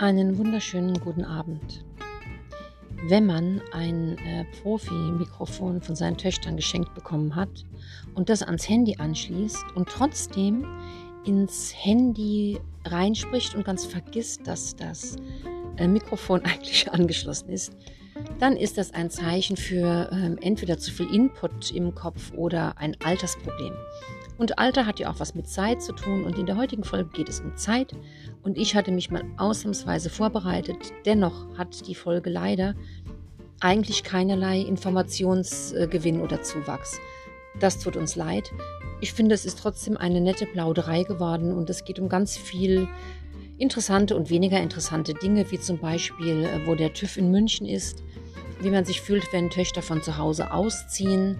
Einen wunderschönen guten Abend. Wenn man ein äh, Profi-Mikrofon von seinen Töchtern geschenkt bekommen hat und das ans Handy anschließt und trotzdem ins Handy reinspricht und ganz vergisst, dass das äh, Mikrofon eigentlich angeschlossen ist, dann ist das ein Zeichen für äh, entweder zu viel Input im Kopf oder ein Altersproblem. Und Alter hat ja auch was mit Zeit zu tun. Und in der heutigen Folge geht es um Zeit. Und ich hatte mich mal ausnahmsweise vorbereitet. Dennoch hat die Folge leider eigentlich keinerlei Informationsgewinn oder Zuwachs. Das tut uns leid. Ich finde, es ist trotzdem eine nette Plauderei geworden und es geht um ganz viel interessante und weniger interessante Dinge, wie zum Beispiel, äh, wo der TÜV in München ist, wie man sich fühlt, wenn Töchter von zu Hause ausziehen,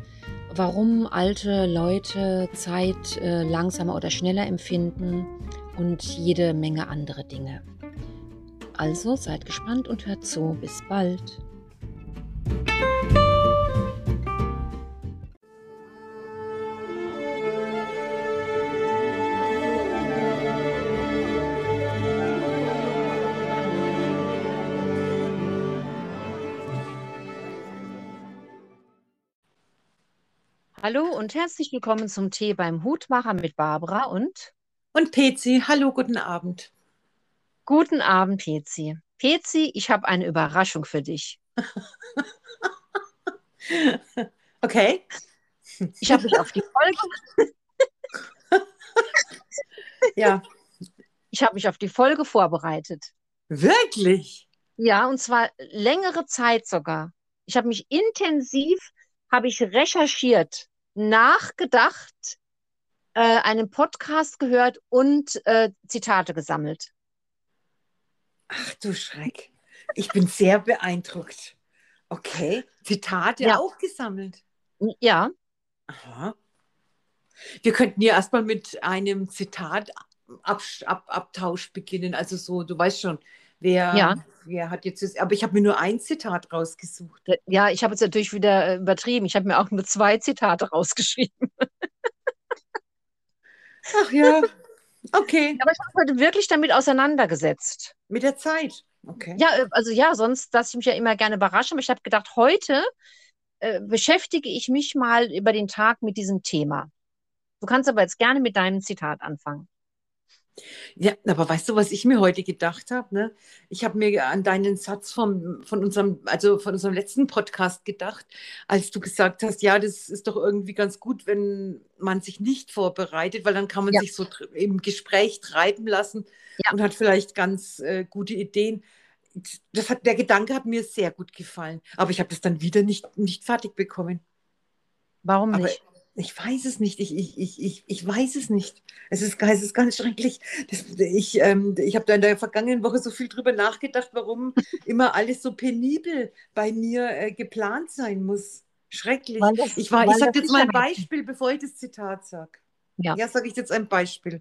warum alte Leute Zeit äh, langsamer oder schneller empfinden und jede Menge andere Dinge. Also seid gespannt und hört zu. Bis bald. Hallo und herzlich willkommen zum Tee beim Hutmacher mit Barbara und und Pezi. Hallo, guten Abend. Guten Abend, Pezi. Pezi, ich habe eine Überraschung für dich. okay. Ich habe mich auf die Folge. ja. Ich habe mich auf die Folge vorbereitet. Wirklich? Ja, und zwar längere Zeit sogar. Ich habe mich intensiv, habe ich recherchiert nachgedacht, äh, einen Podcast gehört und äh, Zitate gesammelt. Ach du Schreck. Ich bin sehr beeindruckt. Okay. Zitate ja. auch gesammelt. Ja. Aha. Wir könnten ja erstmal mit einem Zitat-Abtausch beginnen. Also so, du weißt schon, wer, ja. wer hat jetzt, aber ich habe mir nur ein Zitat rausgesucht. Ja, ich habe es natürlich wieder äh, übertrieben. Ich habe mir auch nur zwei Zitate rausgeschrieben. Ach ja, okay. Aber ich habe heute wirklich damit auseinandergesetzt. Mit der Zeit, okay. Ja, äh, also ja, sonst lasse ich mich ja immer gerne überraschen. Aber ich habe gedacht, heute äh, beschäftige ich mich mal über den Tag mit diesem Thema. Du kannst aber jetzt gerne mit deinem Zitat anfangen. Ja, aber weißt du, was ich mir heute gedacht habe? Ne? Ich habe mir an deinen Satz vom, von, unserem, also von unserem letzten Podcast gedacht, als du gesagt hast, ja, das ist doch irgendwie ganz gut, wenn man sich nicht vorbereitet, weil dann kann man ja. sich so im Gespräch treiben lassen ja. und hat vielleicht ganz äh, gute Ideen. Das hat, der Gedanke hat mir sehr gut gefallen, aber ich habe das dann wieder nicht, nicht fertig bekommen. Warum nicht? Aber, ich weiß es nicht. Ich, ich, ich, ich, ich weiß es nicht. Es ist, es ist ganz schrecklich. Das, ich ähm, ich habe da in der vergangenen Woche so viel drüber nachgedacht, warum immer alles so penibel bei mir äh, geplant sein muss. Schrecklich. Das, ich ich sage jetzt mal ein Beispiel, bevor ich das Zitat sage. Ja, ja sage ich jetzt ein Beispiel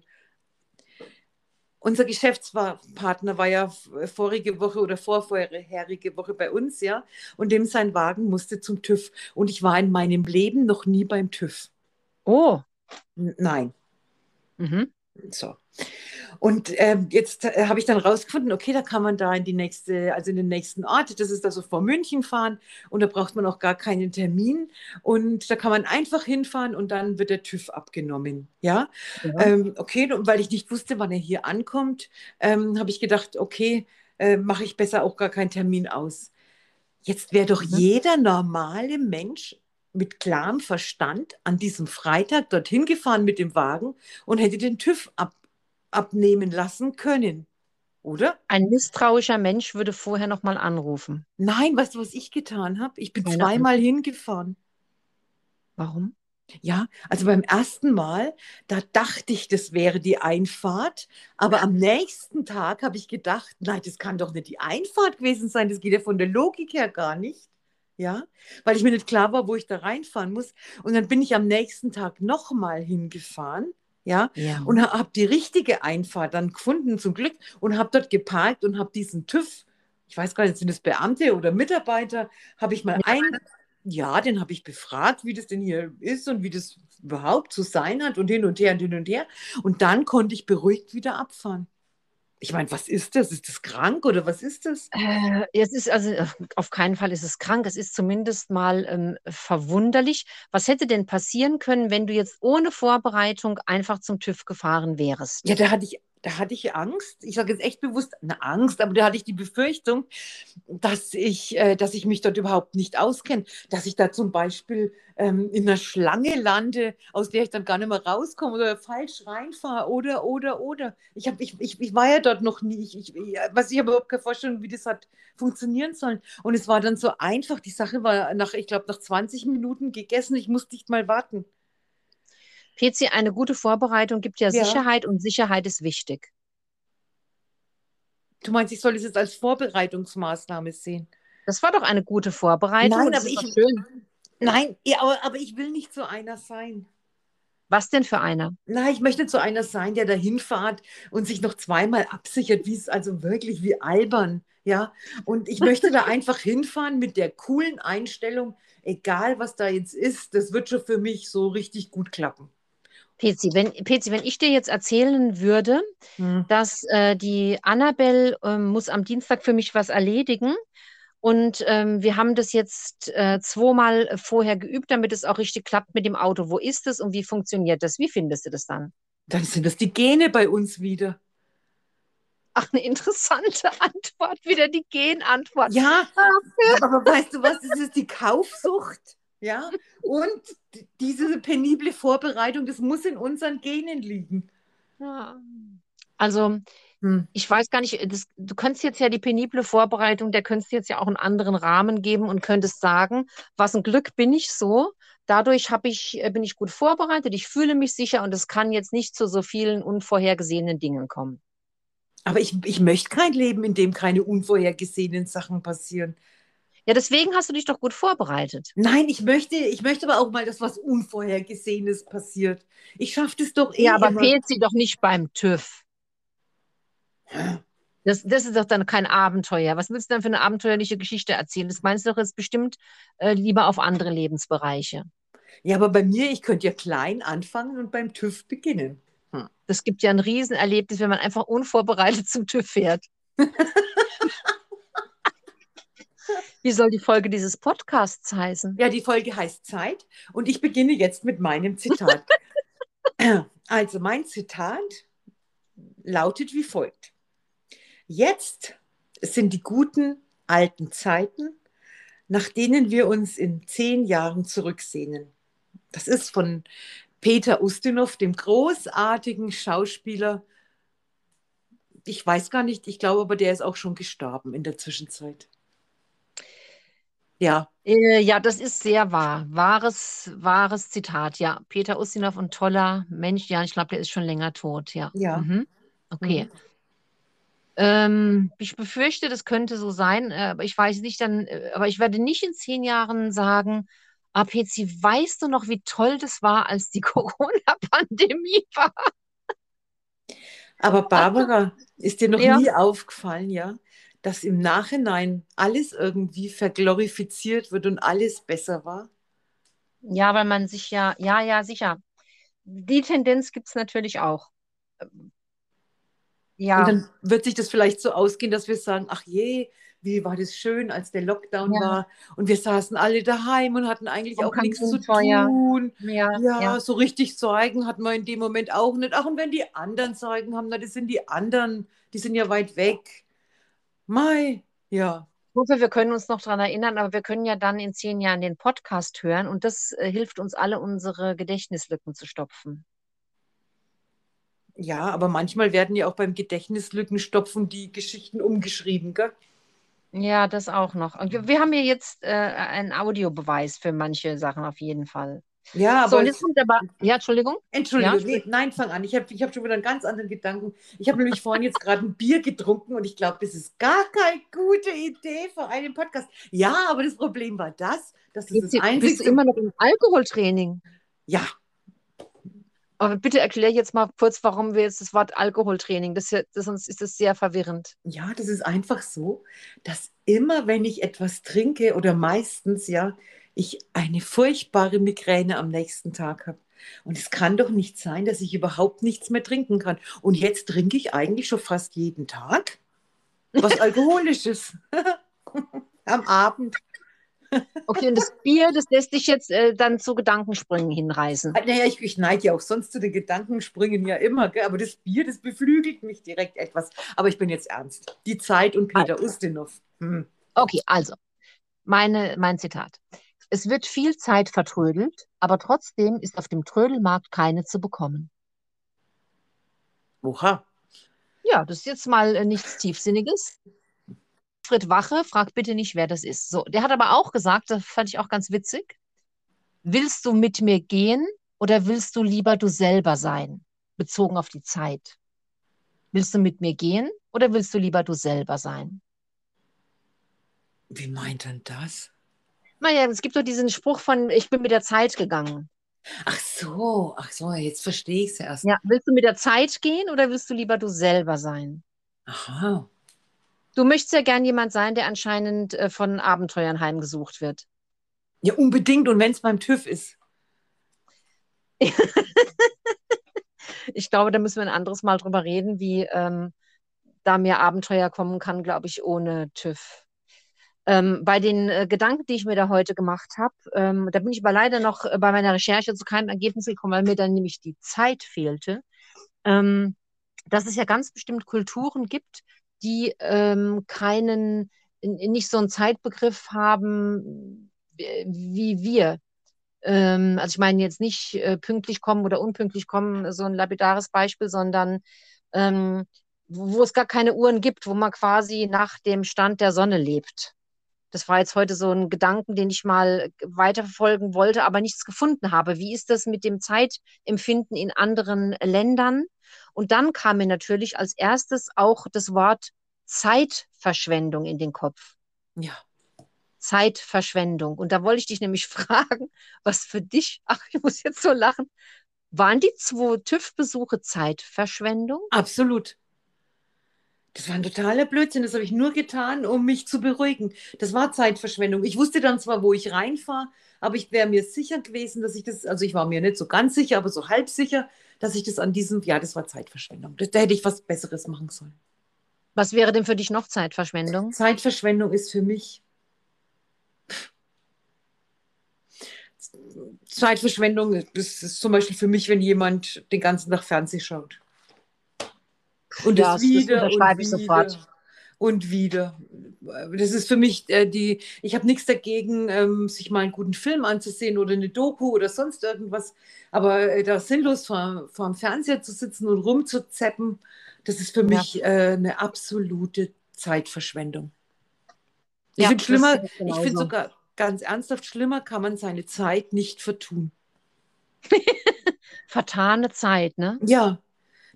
unser Geschäftspartner war ja vorige Woche oder vorvorherige Woche bei uns, ja, und dem sein Wagen musste zum TÜV. Und ich war in meinem Leben noch nie beim TÜV. Oh. N nein. Mhm. So. Und äh, jetzt äh, habe ich dann rausgefunden, okay, da kann man da in die nächste, also in den nächsten Ort, das ist also vor München fahren und da braucht man auch gar keinen Termin und da kann man einfach hinfahren und dann wird der TÜV abgenommen. Ja, ja. Ähm, okay, und weil ich nicht wusste, wann er hier ankommt, ähm, habe ich gedacht, okay, äh, mache ich besser auch gar keinen Termin aus. Jetzt wäre doch mhm. jeder normale Mensch mit klarem Verstand an diesem Freitag dorthin gefahren mit dem Wagen und hätte den TÜV ab, abnehmen lassen können. Oder? Ein misstrauischer Mensch würde vorher nochmal anrufen. Nein, weißt du, was ich getan habe? Ich bin Keine zweimal Ahnung. hingefahren. Warum? Ja, also beim ersten Mal, da dachte ich, das wäre die Einfahrt, aber am nächsten Tag habe ich gedacht, nein, das kann doch nicht die Einfahrt gewesen sein, das geht ja von der Logik her gar nicht ja, weil ich mir nicht klar war, wo ich da reinfahren muss. Und dann bin ich am nächsten Tag nochmal hingefahren, ja, ja. und habe die richtige Einfahrt dann gefunden, zum Glück, und habe dort geparkt und habe diesen TÜV, ich weiß gar nicht, sind das Beamte oder Mitarbeiter, habe ich mal ja. ein, ja, den habe ich befragt, wie das denn hier ist und wie das überhaupt zu sein hat und hin und her und hin und her. Und dann konnte ich beruhigt wieder abfahren. Ich meine, was ist das? Ist das krank oder was ist das? Äh, es ist also äh, auf keinen Fall ist es krank. Es ist zumindest mal ähm, verwunderlich. Was hätte denn passieren können, wenn du jetzt ohne Vorbereitung einfach zum TÜV gefahren wärst? Ja, da hatte ich da hatte ich Angst. Ich sage jetzt echt bewusst eine Angst, aber da hatte ich die Befürchtung, dass ich, äh, dass ich mich dort überhaupt nicht auskenne, dass ich da zum Beispiel ähm, in einer Schlange lande, aus der ich dann gar nicht mehr rauskomme oder falsch reinfahre oder, oder, oder. Ich, hab, ich, ich, ich war ja dort noch nie. Ich, ich, was ich habe überhaupt keine Vorstellung, wie das hat funktionieren sollen. Und es war dann so einfach. Die Sache war nach, ich glaube, nach 20 Minuten gegessen. Ich musste nicht mal warten. PC, eine gute Vorbereitung gibt ja, ja, Sicherheit und Sicherheit ist wichtig. Du meinst, ich soll es jetzt als Vorbereitungsmaßnahme sehen? Das war doch eine gute Vorbereitung. Nein, aber ich, schön. Nein, ja, aber, aber ich will nicht so einer sein. Was denn für einer? Nein, ich möchte nicht so einer sein, der dahin fährt und sich noch zweimal absichert, wie es also wirklich wie albern. Ja, und ich möchte da einfach hinfahren mit der coolen Einstellung, egal was da jetzt ist, das wird schon für mich so richtig gut klappen. Pezi, wenn, Pezi, wenn ich dir jetzt erzählen würde, hm. dass äh, die Annabelle äh, muss am Dienstag für mich was erledigen und ähm, wir haben das jetzt äh, zweimal vorher geübt, damit es auch richtig klappt mit dem Auto. Wo ist es und wie funktioniert das? Wie findest du das dann? Dann sind das die Gene bei uns wieder. Ach, eine interessante Antwort, wieder die Genantwort. Ja, aber weißt du was, das ist die Kaufsucht. Ja, und diese penible Vorbereitung, das muss in unseren Genen liegen. Ja. Also, hm. ich weiß gar nicht, das, du könntest jetzt ja die penible Vorbereitung, der könntest jetzt ja auch einen anderen Rahmen geben und könntest sagen, was ein Glück bin ich so. Dadurch ich, äh, bin ich gut vorbereitet, ich fühle mich sicher und es kann jetzt nicht zu so vielen unvorhergesehenen Dingen kommen. Aber ich, ich möchte kein Leben, in dem keine unvorhergesehenen Sachen passieren. Ja, deswegen hast du dich doch gut vorbereitet. Nein, ich möchte, ich möchte aber auch mal, dass was Unvorhergesehenes passiert. Ich schaffe das doch eh. Ja, aber fehlt sie doch nicht beim TÜV. Das, das ist doch dann kein Abenteuer. Was willst du denn für eine abenteuerliche Geschichte erzählen? Das meinst du doch jetzt bestimmt äh, lieber auf andere Lebensbereiche. Ja, aber bei mir, ich könnte ja klein anfangen und beim TÜV beginnen. Hm. Das gibt ja ein Riesenerlebnis, wenn man einfach unvorbereitet zum TÜV fährt. Wie soll die Folge dieses Podcasts heißen? Ja, die Folge heißt Zeit und ich beginne jetzt mit meinem Zitat. also mein Zitat lautet wie folgt. Jetzt sind die guten alten Zeiten, nach denen wir uns in zehn Jahren zurücksehnen. Das ist von Peter Ustinov, dem großartigen Schauspieler. Ich weiß gar nicht, ich glaube aber, der ist auch schon gestorben in der Zwischenzeit. Ja. Äh, ja, das ist sehr wahr. Wahres, wahres Zitat, ja. Peter Ustinov, ein toller Mensch. Ja, ich glaube, der ist schon länger tot, ja. Ja. Mhm. Okay. Mhm. Ähm, ich befürchte, das könnte so sein, äh, aber ich weiß nicht dann, äh, aber ich werde nicht in zehn Jahren sagen, ah, weißt du noch, wie toll das war, als die Corona-Pandemie war? Aber Barbara, ist dir noch ja. nie aufgefallen, ja, dass im Nachhinein alles irgendwie verglorifiziert wird und alles besser war? Ja, weil man sich ja, ja, ja, sicher. Die Tendenz gibt es natürlich auch. Ja. Und dann wird sich das vielleicht so ausgehen, dass wir sagen, ach je, wie war das schön, als der Lockdown ja. war und wir saßen alle daheim und hatten eigentlich und auch nichts zu tun. Ja, ja, ja, so richtig Zeugen hatten wir in dem Moment auch nicht. Ach, und wenn die anderen Zeugen haben, na, das sind die anderen, die sind ja weit weg. Mai, ja. Ich hoffe, wir können uns noch daran erinnern, aber wir können ja dann in zehn Jahren den Podcast hören und das äh, hilft uns alle, unsere Gedächtnislücken zu stopfen. Ja, aber manchmal werden ja auch beim Gedächtnislückenstopfen die Geschichten umgeschrieben, gell? Ja, das auch noch. wir haben ja jetzt äh, einen Audiobeweis für manche Sachen auf jeden Fall. Ja, aber. So, jetzt kommt aber. Ja, Entschuldigung. Entschuldigung, ja, nee, nein, fang an. Ich habe ich hab schon wieder einen ganz anderen Gedanken. Ich habe nämlich vorhin jetzt gerade ein Bier getrunken und ich glaube, das ist gar keine gute Idee für einen Podcast. Ja, aber das Problem war das, dass das das Einzige. Bist du immer noch im Alkoholtraining? Ja. Aber bitte erklär jetzt mal kurz, warum wir jetzt das Wort Alkoholtraining, das, das, sonst ist das sehr verwirrend. Ja, das ist einfach so, dass immer, wenn ich etwas trinke oder meistens, ja, ich eine furchtbare Migräne am nächsten Tag habe. Und es kann doch nicht sein, dass ich überhaupt nichts mehr trinken kann. Und jetzt trinke ich eigentlich schon fast jeden Tag was Alkoholisches am Abend. Okay, und das Bier, das lässt dich jetzt äh, dann zu Gedankensprüngen hinreißen. Ah, naja, ich, ich neige ja auch sonst zu den Gedankensprüngen ja immer, gell? aber das Bier, das beflügelt mich direkt etwas. Aber ich bin jetzt ernst. Die Zeit und Peter also. Ustinov. Hm. Okay, also, meine, mein Zitat. Es wird viel Zeit vertrödelt, aber trotzdem ist auf dem Trödelmarkt keine zu bekommen. Oha. Ja, das ist jetzt mal äh, nichts Tiefsinniges. Alfred Wache, frag bitte nicht, wer das ist. So, der hat aber auch gesagt, das fand ich auch ganz witzig. Willst du mit mir gehen oder willst du lieber du selber sein? Bezogen auf die Zeit. Willst du mit mir gehen oder willst du lieber du selber sein? Wie meint denn das? Naja, es gibt doch diesen Spruch von, ich bin mit der Zeit gegangen. Ach so, ach so, jetzt verstehe ich es erst. Ja, willst du mit der Zeit gehen oder willst du lieber du selber sein? Aha. Du möchtest ja gern jemand sein, der anscheinend äh, von Abenteuern heimgesucht wird. Ja, unbedingt. Und wenn es beim TÜV ist. ich glaube, da müssen wir ein anderes Mal drüber reden, wie ähm, da mehr Abenteuer kommen kann, glaube ich, ohne TÜV. Ähm, bei den äh, Gedanken, die ich mir da heute gemacht habe, ähm, da bin ich aber leider noch äh, bei meiner Recherche zu keinem Ergebnis gekommen, weil mir dann nämlich die Zeit fehlte, ähm, dass es ja ganz bestimmt Kulturen gibt, die ähm, keinen, nicht so einen Zeitbegriff haben wie wir. Ähm, also ich meine jetzt nicht äh, pünktlich kommen oder unpünktlich kommen, so ein lapidares Beispiel, sondern ähm, wo es gar keine Uhren gibt, wo man quasi nach dem Stand der Sonne lebt. Das war jetzt heute so ein Gedanken, den ich mal weiterverfolgen wollte, aber nichts gefunden habe. Wie ist das mit dem Zeitempfinden in anderen Ländern? Und dann kam mir natürlich als erstes auch das Wort Zeitverschwendung in den Kopf. Ja. Zeitverschwendung. Und da wollte ich dich nämlich fragen, was für dich, ach, ich muss jetzt so lachen, waren die zwei TÜV-Besuche Zeitverschwendung? Absolut. Das war ein totaler Blödsinn. Das habe ich nur getan, um mich zu beruhigen. Das war Zeitverschwendung. Ich wusste dann zwar, wo ich reinfahre, aber ich wäre mir sicher gewesen, dass ich das, also ich war mir nicht so ganz sicher, aber so halb sicher, dass ich das an diesem, ja, das war Zeitverschwendung. Da, da hätte ich was Besseres machen sollen. Was wäre denn für dich noch Zeitverschwendung? Zeitverschwendung ist für mich. Zeitverschwendung ist, ist zum Beispiel für mich, wenn jemand den ganzen Tag Fernsehen schaut. Und ja, das wieder das und wieder sofort. und wieder. Das ist für mich äh, die, ich habe nichts dagegen, ähm, sich mal einen guten Film anzusehen oder eine Doku oder sonst irgendwas, aber äh, da sinnlos vor, vor dem Fernseher zu sitzen und rumzuzeppen, das ist für mich ja. äh, eine absolute Zeitverschwendung. Ich ja, finde schlimmer, ich finde sogar ganz ernsthaft schlimmer, kann man seine Zeit nicht vertun. Vertane Zeit, ne? Ja,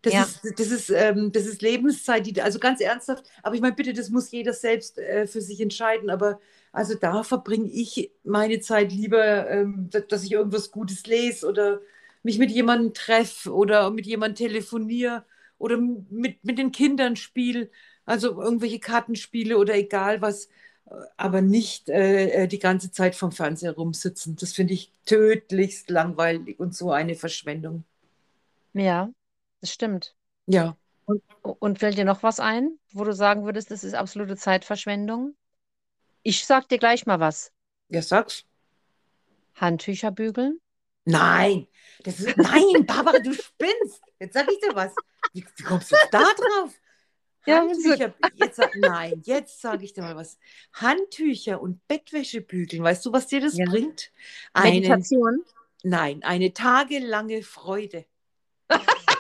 das, ja. ist, das, ist, ähm, das ist Lebenszeit, die, also ganz ernsthaft, aber ich meine, bitte, das muss jeder selbst äh, für sich entscheiden, aber also da verbringe ich meine Zeit lieber, ähm, dass ich irgendwas Gutes lese oder mich mit jemandem treffe oder mit jemandem telefoniere oder mit, mit den Kindern spiele, also irgendwelche Kartenspiele oder egal was, aber nicht äh, äh, die ganze Zeit vom Fernseher rumsitzen. Das finde ich tödlichst langweilig und so eine Verschwendung. Ja, das stimmt. Ja. Und, und fällt dir noch was ein, wo du sagen würdest, das ist absolute Zeitverschwendung? Ich sag dir gleich mal was. Ja, sag's. Handtücher bügeln? Nein, das ist, nein, Barbara, du spinnst. Jetzt sag ich dir was. Wie, wie kommst du da drauf? Handtücher, jetzt, nein, jetzt sage ich dir mal was. Handtücher und Bettwäsche bügeln, weißt du, was dir das ja. bringt? Eine, Meditation? Nein, eine tagelange Freude.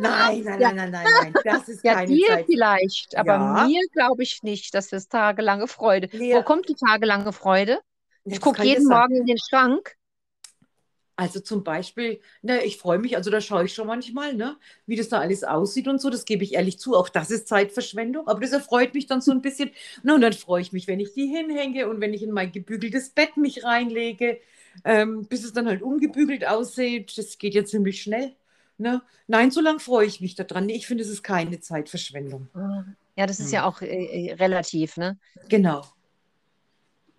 Nein, nein, ja. nein, nein, nein, Das ist ja, keine dir Zeit. vielleicht, aber ja. mir glaube ich nicht, dass das tagelange Freude. Nee. Wo kommt die tagelange Freude? Ich gucke jeden Morgen in den Schrank. Also zum Beispiel, ne, ich freue mich, also da schaue ich schon manchmal, ne, wie das da alles aussieht und so. Das gebe ich ehrlich zu. Auch das ist Zeitverschwendung, aber das erfreut mich dann so ein bisschen. Na, und dann freue ich mich, wenn ich die hinhänge und wenn ich in mein gebügeltes Bett mich reinlege, ähm, bis es dann halt ungebügelt aussieht. Das geht ja ziemlich schnell. Ne? Nein, so lange freue ich mich daran. Ich finde, es ist keine Zeitverschwendung. Ja, das ist ja hm. auch äh, äh, relativ, ne? Genau.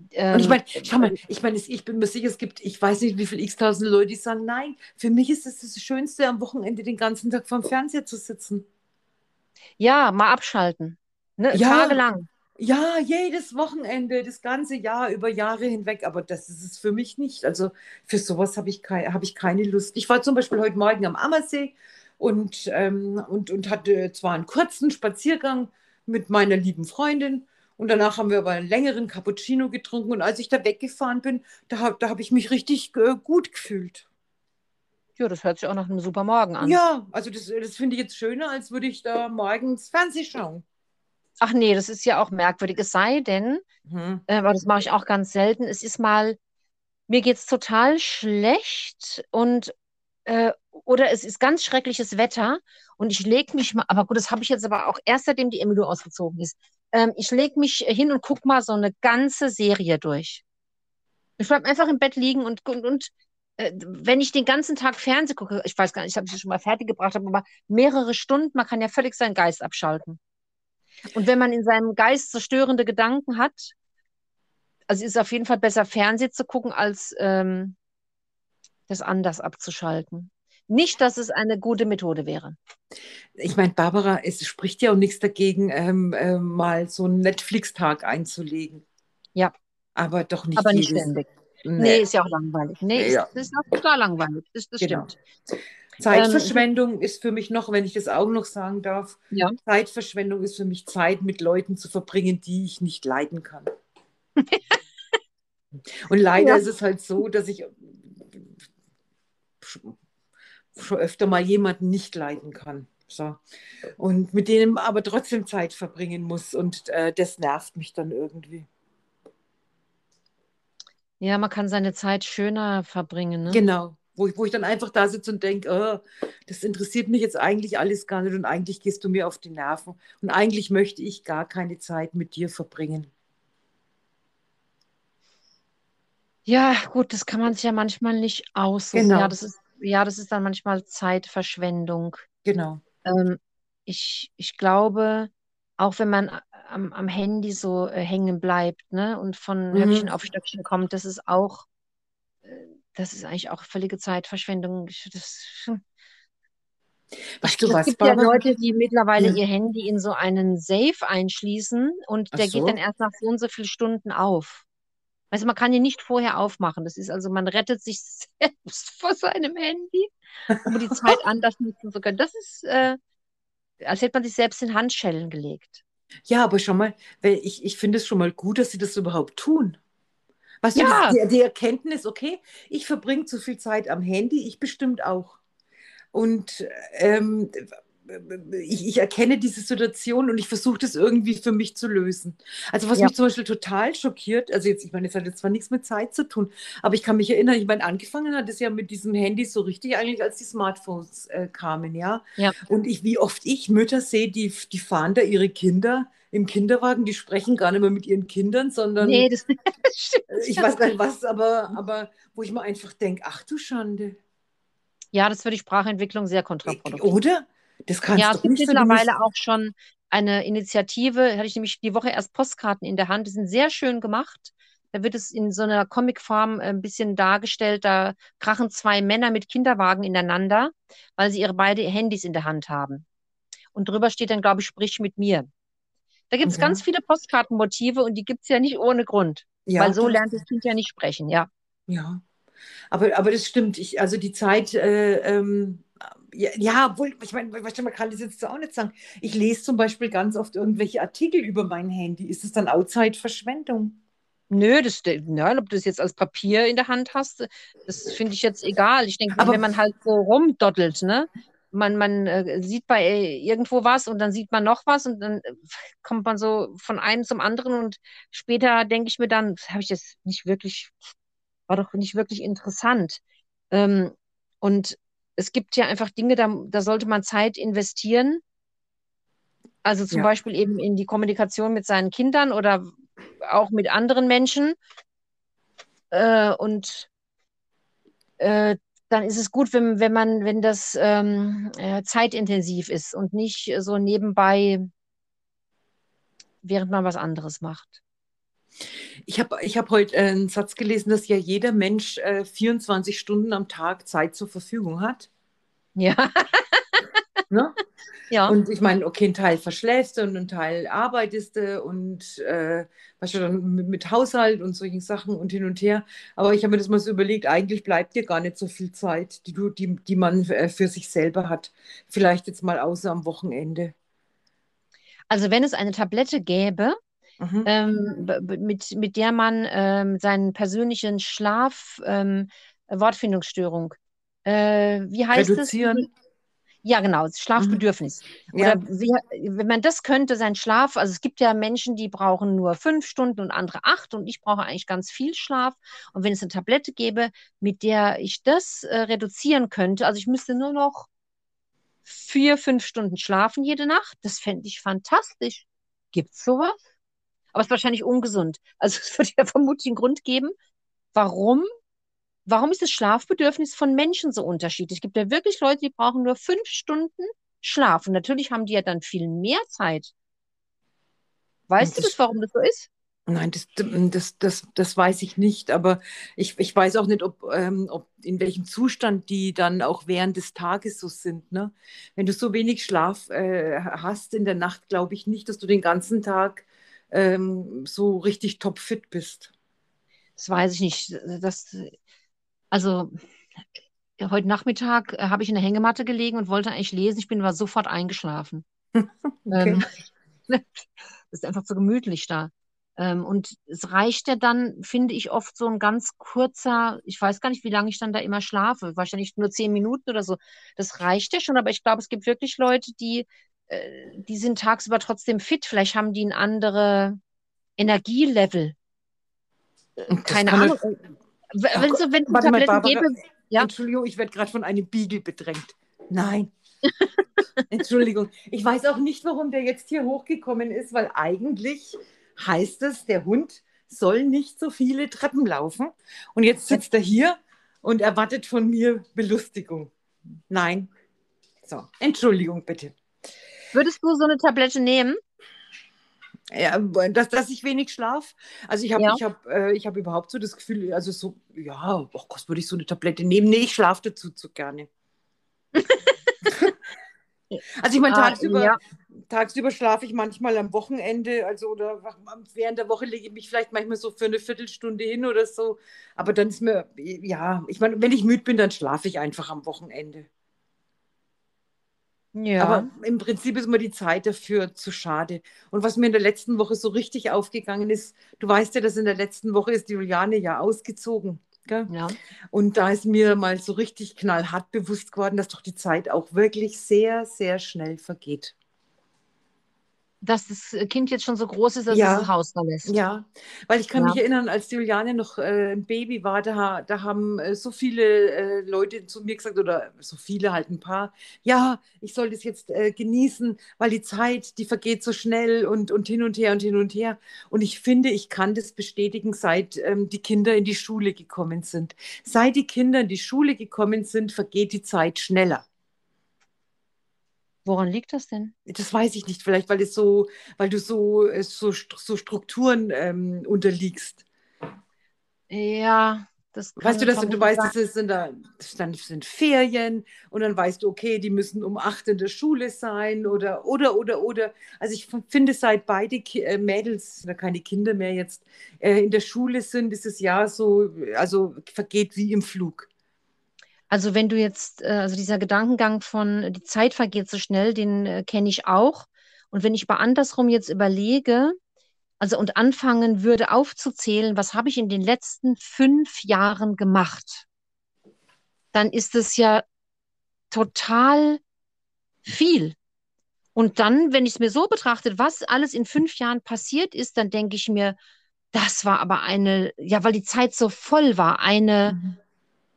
Ähm, und ich meine, schau mal, ich meine, ich bin mir sicher, es gibt, ich weiß nicht, wie viele x-tausend Leute, die sagen, nein, für mich ist es das, das Schönste, am Wochenende den ganzen Tag vorm Fernseher zu sitzen. Ja, mal abschalten. Ne? Ja, Tagelang. Ja, jedes Wochenende, das ganze Jahr, über Jahre hinweg, aber das ist es für mich nicht. Also für sowas habe ich, kei hab ich keine Lust. Ich war zum Beispiel heute Morgen am Ammersee und, ähm, und, und hatte zwar einen kurzen Spaziergang mit meiner lieben Freundin und danach haben wir aber einen längeren Cappuccino getrunken und als ich da weggefahren bin, da habe da hab ich mich richtig äh, gut gefühlt. Ja, das hört sich auch nach einem super Morgen an. Ja, also das, das finde ich jetzt schöner, als würde ich da morgens Fernsehen schauen. Ach nee, das ist ja auch merkwürdig. Es sei denn, mhm. äh, aber das mache ich auch ganz selten, es ist mal, mir geht es total schlecht und äh, oder es ist ganz schreckliches Wetter und ich lege mich mal, aber gut, das habe ich jetzt aber auch erst seitdem die Emilio ausgezogen ist. Ähm, ich lege mich hin und gucke mal so eine ganze Serie durch. Ich bleibe einfach im Bett liegen und, und, und äh, wenn ich den ganzen Tag Fernsehen gucke, ich weiß gar nicht, ich habe es schon mal fertig gebracht, aber mehrere Stunden, man kann ja völlig seinen Geist abschalten. Und wenn man in seinem Geist zerstörende Gedanken hat, also ist es auf jeden Fall besser, Fernsehen zu gucken, als ähm, das anders abzuschalten. Nicht, dass es eine gute Methode wäre. Ich meine, Barbara, es spricht ja auch nichts dagegen, ähm, äh, mal so einen Netflix-Tag einzulegen. Ja. Aber doch nicht. Aber nicht ständig. Nee. nee. ist ja auch langweilig. Nee, ja. Ist, ist auch total langweilig. Das, das genau. stimmt. Zeitverschwendung ähm, ist für mich noch, wenn ich das auch noch sagen darf, ja. Zeitverschwendung ist für mich Zeit mit Leuten zu verbringen, die ich nicht leiden kann. Und leider ja. ist es halt so, dass ich schon öfter mal jemanden nicht leiden kann. So. Und mit dem aber trotzdem Zeit verbringen muss. Und äh, das nervt mich dann irgendwie. Ja, man kann seine Zeit schöner verbringen. Ne? Genau. Wo ich, wo ich dann einfach da sitze und denke, oh, das interessiert mich jetzt eigentlich alles gar nicht und eigentlich gehst du mir auf die Nerven. Und eigentlich möchte ich gar keine Zeit mit dir verbringen. Ja, gut, das kann man sich ja manchmal nicht aussuchen. Genau. Ja, das ist, ja, das ist dann manchmal Zeitverschwendung. Genau. Ähm, ich, ich glaube, auch wenn man am, am Handy so äh, hängen bleibt ne, und von mhm. Höckchen auf Stöckchen kommt, das ist auch, äh, das ist eigentlich auch völlige Zeitverschwendung. Das, Weißt du es was, gibt ja Leute, die mittlerweile ja. ihr Handy in so einen Safe einschließen und Ach der so. geht dann erst nach so und so vielen Stunden auf. Also man kann ihn nicht vorher aufmachen. Das ist also, man rettet sich selbst vor seinem Handy, um die Zeit anders nutzen zu können. Das ist, äh, als hätte man sich selbst in Handschellen gelegt. Ja, aber schon mal, weil ich, ich finde es schon mal gut, dass sie das überhaupt tun. Weißt ja. du, die, die Erkenntnis, okay, ich verbringe zu viel Zeit am Handy, ich bestimmt auch. Und ähm, ich, ich, erkenne diese Situation und ich versuche das irgendwie für mich zu lösen. Also was ja. mich zum Beispiel total schockiert, also jetzt, ich meine, es hat jetzt zwar nichts mit Zeit zu tun, aber ich kann mich erinnern, ich meine, angefangen hat es ja mit diesem Handy so richtig eigentlich, als die Smartphones äh, kamen, ja? ja. Und ich, wie oft ich Mütter sehe, die, die fahren da ihre Kinder im Kinderwagen, die sprechen gar nicht mehr mit ihren Kindern, sondern nee, das, stimmt. ich weiß gar nicht was, aber, aber wo ich mir einfach denke, ach du Schande. Ja, das für die Sprachentwicklung sehr kontraproduktiv. Oder? Das kannst ja, es gibt mittlerweile auch schon eine Initiative, hatte ich nämlich die Woche erst Postkarten in der Hand, die sind sehr schön gemacht. Da wird es in so einer Comicform ein bisschen dargestellt, da krachen zwei Männer mit Kinderwagen ineinander, weil sie ihre beiden Handys in der Hand haben. Und drüber steht dann, glaube ich, sprich mit mir. Da gibt es okay. ganz viele Postkartenmotive und die gibt es ja nicht ohne Grund. Ja, weil so lernt das Kind ja nicht sprechen, ja. Ja, aber, aber das stimmt. Ich, also die Zeit, äh, ähm, ja, ja, wohl, ich meine, man kann das jetzt auch nicht sagen. Ich lese zum Beispiel ganz oft irgendwelche Artikel über mein Handy. Ist es dann auch Zeitverschwendung? Nö, das, ja, ob du das jetzt als Papier in der Hand hast, das finde ich jetzt egal. Ich denke, wenn man halt so rumdottelt, ne? Man, man äh, sieht bei äh, irgendwo was und dann sieht man noch was und dann äh, kommt man so von einem zum anderen und später denke ich mir dann, habe ich das nicht wirklich, war doch nicht wirklich interessant. Ähm, und es gibt ja einfach Dinge, da, da sollte man Zeit investieren. Also zum ja. Beispiel eben in die Kommunikation mit seinen Kindern oder auch mit anderen Menschen. Äh, und äh, dann ist es gut, wenn, wenn man, wenn das ähm, äh, zeitintensiv ist und nicht so nebenbei, während man was anderes macht. Ich habe ich hab heute äh, einen Satz gelesen, dass ja jeder Mensch äh, 24 Stunden am Tag Zeit zur Verfügung hat. Ja. ne? Ja. Und ich meine, okay, ein Teil verschläfst du und ein Teil arbeitest du und äh, weißt du, dann mit, mit, Haushalt und solchen Sachen und hin und her. Aber ich habe mir das mal so überlegt, eigentlich bleibt dir gar nicht so viel Zeit, die, du, die, die man äh, für sich selber hat. Vielleicht jetzt mal außer am Wochenende. Also wenn es eine Tablette gäbe, mhm. ähm, mit, mit der man ähm, seinen persönlichen Schlaf, ähm, Wortfindungsstörung, äh, wie heißt Reduzieren. es? Ja, genau, Schlafbedürfnis. Mhm. Ja. Oder wie, wenn man das könnte, sein Schlaf, also es gibt ja Menschen, die brauchen nur fünf Stunden und andere acht und ich brauche eigentlich ganz viel Schlaf. Und wenn es eine Tablette gäbe, mit der ich das äh, reduzieren könnte, also ich müsste nur noch vier, fünf Stunden schlafen jede Nacht, das fände ich fantastisch. Gibt es sowas? Aber es ist wahrscheinlich ungesund. Also es würde ja vermutlich einen Grund geben, warum Warum ist das Schlafbedürfnis von Menschen so unterschiedlich? Es gibt ja wirklich Leute, die brauchen nur fünf Stunden Schlaf. Und natürlich haben die ja dann viel mehr Zeit. Weißt das, du das, warum das so ist? Nein, das, das, das, das weiß ich nicht, aber ich, ich weiß auch nicht, ob, ähm, ob in welchem Zustand die dann auch während des Tages so sind. Ne? Wenn du so wenig Schlaf äh, hast in der Nacht, glaube ich nicht, dass du den ganzen Tag ähm, so richtig topfit bist. Das weiß ich nicht. Das, also heute Nachmittag äh, habe ich in der Hängematte gelegen und wollte eigentlich lesen. Ich bin aber sofort eingeschlafen. ähm, das ist einfach zu gemütlich da. Ähm, und es reicht ja dann, finde ich, oft so ein ganz kurzer, ich weiß gar nicht, wie lange ich dann da immer schlafe, wahrscheinlich nur zehn Minuten oder so. Das reicht ja schon, aber ich glaube, es gibt wirklich Leute, die, äh, die sind tagsüber trotzdem fit. Vielleicht haben die ein andere Energielevel. Keine Ahnung. Wenn, so, wenn Warte mal, Barbara, gäbe, ja? Entschuldigung, ich werde gerade von einem Beagle bedrängt. Nein. Entschuldigung. Ich weiß auch nicht, warum der jetzt hier hochgekommen ist, weil eigentlich heißt es, der Hund soll nicht so viele Treppen laufen. Und jetzt sitzt er hier und erwartet von mir Belustigung. Nein. So, Entschuldigung bitte. Würdest du so eine Tablette nehmen? Ja, dass, dass ich wenig schlaf. Also ich habe ja. ich hab, äh, hab überhaupt so das Gefühl, also so, ja, oh Gott, würde ich so eine Tablette nehmen? Nee, ich schlafe dazu zu gerne. also ich meine, ah, tagsüber, ja. tagsüber schlafe ich manchmal am Wochenende, also oder während der Woche lege ich mich vielleicht manchmal so für eine Viertelstunde hin oder so. Aber dann ist mir, ja, ich meine, wenn ich müde bin, dann schlafe ich einfach am Wochenende. Ja. Aber im Prinzip ist mir die Zeit dafür zu schade. Und was mir in der letzten Woche so richtig aufgegangen ist, du weißt ja, dass in der letzten Woche ist die Juliane ja ausgezogen. Gell? Ja. Und da ist mir mal so richtig knallhart bewusst geworden, dass doch die Zeit auch wirklich sehr, sehr schnell vergeht dass das Kind jetzt schon so groß ist, dass ja. es das Haus verlässt. Ja, weil ich kann ja. mich erinnern, als Juliane noch äh, ein Baby war, da, da haben äh, so viele äh, Leute zu mir gesagt, oder so viele halt ein paar, ja, ich soll das jetzt äh, genießen, weil die Zeit, die vergeht so schnell und, und hin und her und hin und her. Und ich finde, ich kann das bestätigen, seit ähm, die Kinder in die Schule gekommen sind. Seit die Kinder in die Schule gekommen sind, vergeht die Zeit schneller. Woran liegt das denn? Das weiß ich nicht. Vielleicht, weil es so, weil du so, so, so Strukturen ähm, unterliegst. Ja, das kann Weißt du, dass du, du weißt, es sind da, dann sind Ferien und dann weißt du, okay, die müssen um acht in der Schule sein oder, oder, oder, oder. Also ich finde, seit beide äh, Mädels, oder keine Kinder mehr jetzt, äh, in der Schule sind, ist das Jahr so, also vergeht wie im Flug. Also wenn du jetzt, äh, also dieser Gedankengang von die Zeit vergeht so schnell, den äh, kenne ich auch. Und wenn ich aber andersrum jetzt überlege, also und anfangen würde aufzuzählen, was habe ich in den letzten fünf Jahren gemacht, dann ist es ja total viel. Und dann, wenn ich es mir so betrachte, was alles in fünf Jahren passiert ist, dann denke ich mir, das war aber eine, ja, weil die Zeit so voll war, eine mhm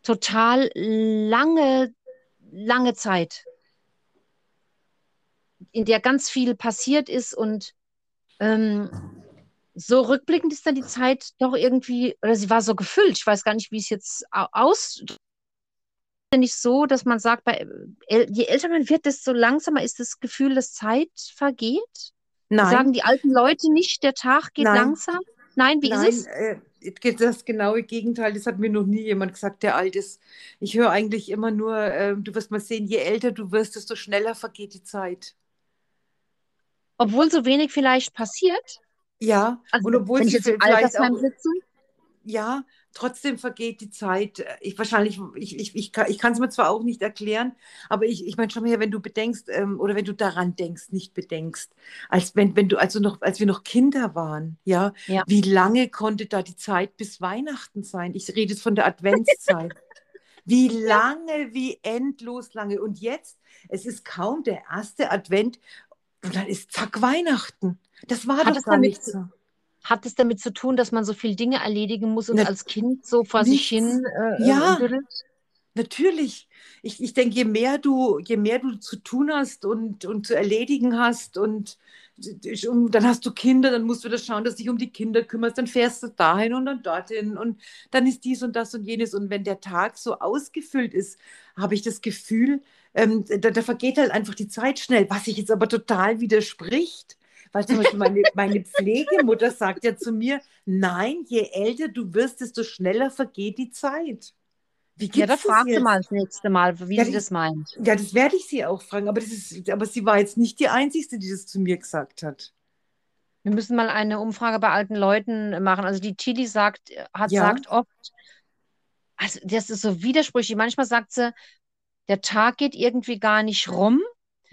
total lange, lange Zeit, in der ganz viel passiert ist und ähm, so rückblickend ist dann die Zeit doch irgendwie, oder sie war so gefüllt, ich weiß gar nicht, wie es jetzt aus nicht so, dass man sagt, bei, je älter man wird, desto langsamer ist das Gefühl, dass Zeit vergeht? Nein. Sagen die alten Leute nicht, der Tag geht Nein. langsam? Nein, wie Nein, ist es? Das genaue Gegenteil, das hat mir noch nie jemand gesagt, der alt ist. Ich höre eigentlich immer nur, äh, du wirst mal sehen, je älter du wirst, desto schneller vergeht die Zeit. Obwohl so wenig vielleicht passiert? Ja, also, und obwohl wenn ich jetzt im Altersheim sitze? Ja, trotzdem vergeht die Zeit. Ich wahrscheinlich, ich, ich, ich, kann es mir zwar auch nicht erklären, aber ich, ich meine schon mal, wenn du bedenkst ähm, oder wenn du daran denkst, nicht bedenkst, als wenn, wenn du, also noch, als wir noch Kinder waren, ja, ja. wie lange konnte da die Zeit bis Weihnachten sein? Ich rede jetzt von der Adventszeit. wie lange, wie endlos lange. Und jetzt, es ist kaum der erste Advent und dann ist zack Weihnachten. Das war Hat doch gar nicht so. Hat es damit zu tun, dass man so viele Dinge erledigen muss und Na, als Kind so vor nichts. sich hin äh, äh ja, natürlich. Ich, ich denke, je mehr du, je mehr du zu tun hast und, und zu erledigen hast und dann hast du Kinder, dann musst du das schauen, dass du dich um die Kinder kümmerst, dann fährst du dahin und dann dorthin und dann ist dies und das und jenes. Und wenn der Tag so ausgefüllt ist, habe ich das Gefühl, ähm, da, da, vergeht halt einfach die Zeit schnell, was sich jetzt aber total widerspricht. Weil zum Beispiel meine, meine Pflegemutter sagt ja zu mir, nein, je älter du wirst, desto schneller vergeht die Zeit. Wie ja, da fragst du mal das nächste Mal, wie ja, sie das meint. Ja, das werde ich sie auch fragen, aber, das ist, aber sie war jetzt nicht die Einzige, die das zu mir gesagt hat. Wir müssen mal eine Umfrage bei alten Leuten machen. Also die Tilly sagt, hat ja. sagt oft, also das ist so widersprüchlich. Manchmal sagt sie, der Tag geht irgendwie gar nicht rum.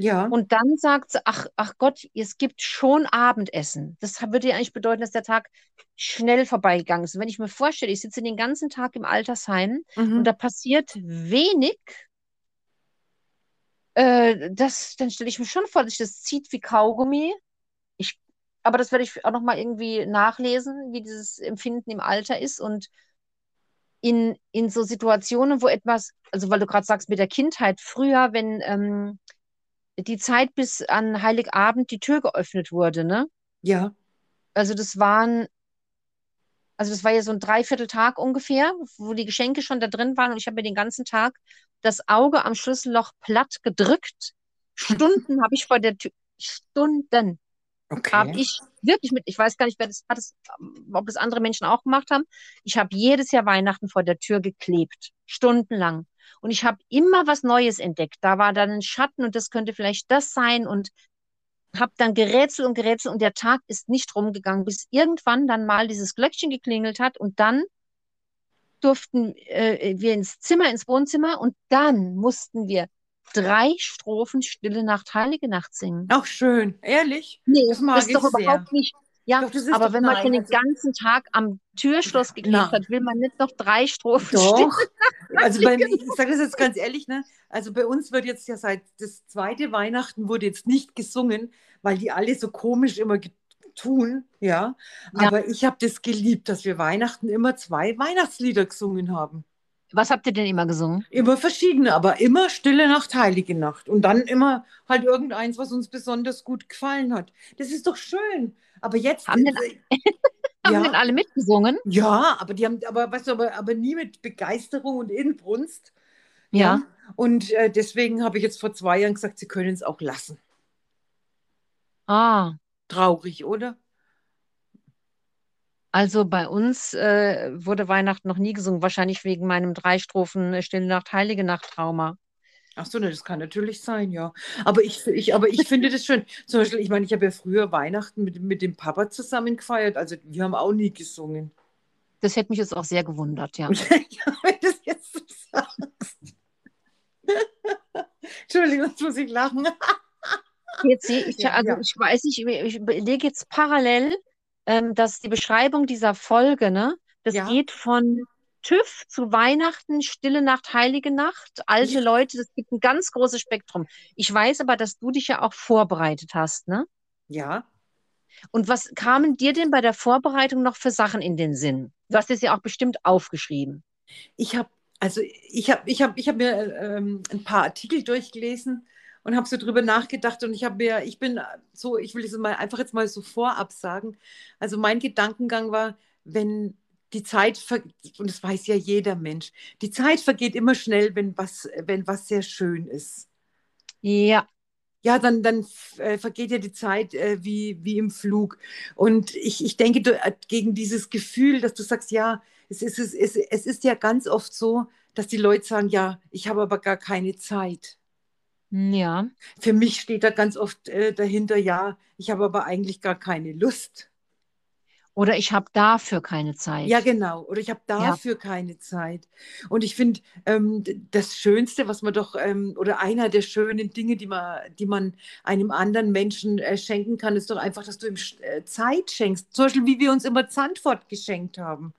Ja. Und dann sagt sie, ach, ach Gott, es gibt schon Abendessen. Das würde ja eigentlich bedeuten, dass der Tag schnell vorbeigegangen ist. Und wenn ich mir vorstelle, ich sitze den ganzen Tag im Altersheim mhm. und da passiert wenig, äh, das, dann stelle ich mir schon vor, dass sich das zieht wie Kaugummi. Ich, aber das werde ich auch noch mal irgendwie nachlesen, wie dieses Empfinden im Alter ist und in, in so Situationen, wo etwas, also weil du gerade sagst, mit der Kindheit früher, wenn ähm, die Zeit bis an Heiligabend die Tür geöffnet wurde, ne? Ja. Also das waren, also das war ja so ein Dreivierteltag ungefähr, wo die Geschenke schon da drin waren und ich habe mir den ganzen Tag das Auge am Schlüsselloch platt gedrückt. Stunden habe ich vor der Tür, Stunden okay. habe ich wirklich mit, ich weiß gar nicht, wer das hat, es, ob das andere Menschen auch gemacht haben. Ich habe jedes Jahr Weihnachten vor der Tür geklebt, stundenlang. Und ich habe immer was Neues entdeckt. Da war dann ein Schatten und das könnte vielleicht das sein und habe dann gerätselt und gerätselt und der Tag ist nicht rumgegangen, bis irgendwann dann mal dieses Glöckchen geklingelt hat und dann durften äh, wir ins Zimmer, ins Wohnzimmer und dann mussten wir drei Strophen Stille Nacht, Heilige Nacht singen. Ach schön, ehrlich? Nee, das, das ist doch sehr. überhaupt nicht ja, doch, aber wenn man schon den ganzen Tag am Türschloss geklebt hat, will man nicht noch drei Strophen Doch. Also bei, ich sage das jetzt ganz ehrlich, ne? Also bei uns wird jetzt ja seit das zweite Weihnachten wurde jetzt nicht gesungen, weil die alle so komisch immer tun, ja. Aber ja. ich habe das geliebt, dass wir Weihnachten immer zwei Weihnachtslieder gesungen haben. Was habt ihr denn immer gesungen? Immer verschiedene, aber immer Stille Nacht, Heilige Nacht. Und dann immer halt irgendeins, was uns besonders gut gefallen hat. Das ist doch schön. Aber jetzt. Haben, denn, haben ja, denn alle mitgesungen? Ja, aber die haben, aber weißt du, aber, aber nie mit Begeisterung und Inbrunst. Ja. ja. Und äh, deswegen habe ich jetzt vor zwei Jahren gesagt, sie können es auch lassen. Ah. Traurig, oder? Also bei uns äh, wurde Weihnachten noch nie gesungen, wahrscheinlich wegen meinem drei Strophen äh, Stille Nacht, Heilige Nacht Trauma. Ach so, ne, das kann natürlich sein, ja. Aber ich, ich, aber ich finde das schön. Zum Beispiel, ich meine, ich habe ja früher Weihnachten mit, mit dem Papa zusammen gefeiert. Also wir haben auch nie gesungen. Das hätte mich jetzt auch sehr gewundert, ja. ja, wenn du das jetzt so sagst. Entschuldigung, jetzt muss ich lachen. jetzt sehe ich, also ja. ich weiß nicht, ich lege jetzt parallel, ähm, dass die Beschreibung dieser Folge, ne, das ja. geht von TÜV zu Weihnachten, Stille Nacht, Heilige Nacht, alte. Leute, das gibt ein ganz großes Spektrum. Ich weiß aber, dass du dich ja auch vorbereitet hast, ne? Ja. Und was kamen dir denn bei der Vorbereitung noch für Sachen in den Sinn? Du hast es ja auch bestimmt aufgeschrieben. Ich habe also ich habe ich hab, ich hab mir ähm, ein paar Artikel durchgelesen und habe so drüber nachgedacht und ich habe mir, ich bin so, ich will es mal einfach jetzt mal so vorab sagen. Also mein Gedankengang war, wenn die Zeit, und das weiß ja jeder Mensch, die Zeit vergeht immer schnell, wenn was, wenn was sehr schön ist. Ja. ja, dann, dann äh, vergeht ja die Zeit äh, wie, wie im Flug. Und ich, ich denke du, äh, gegen dieses Gefühl, dass du sagst, ja, es ist, es, es, es ist ja ganz oft so, dass die Leute sagen, ja, ich habe aber gar keine Zeit. Ja. Für mich steht da ganz oft äh, dahinter, ja, ich habe aber eigentlich gar keine Lust. Oder ich habe dafür keine Zeit. Ja, genau. Oder ich habe dafür ja. keine Zeit. Und ich finde, ähm, das Schönste, was man doch, ähm, oder einer der schönen Dinge, die man, die man einem anderen Menschen äh, schenken kann, ist doch einfach, dass du ihm äh, Zeit schenkst. Zum Beispiel, wie wir uns immer Zandvoort geschenkt haben.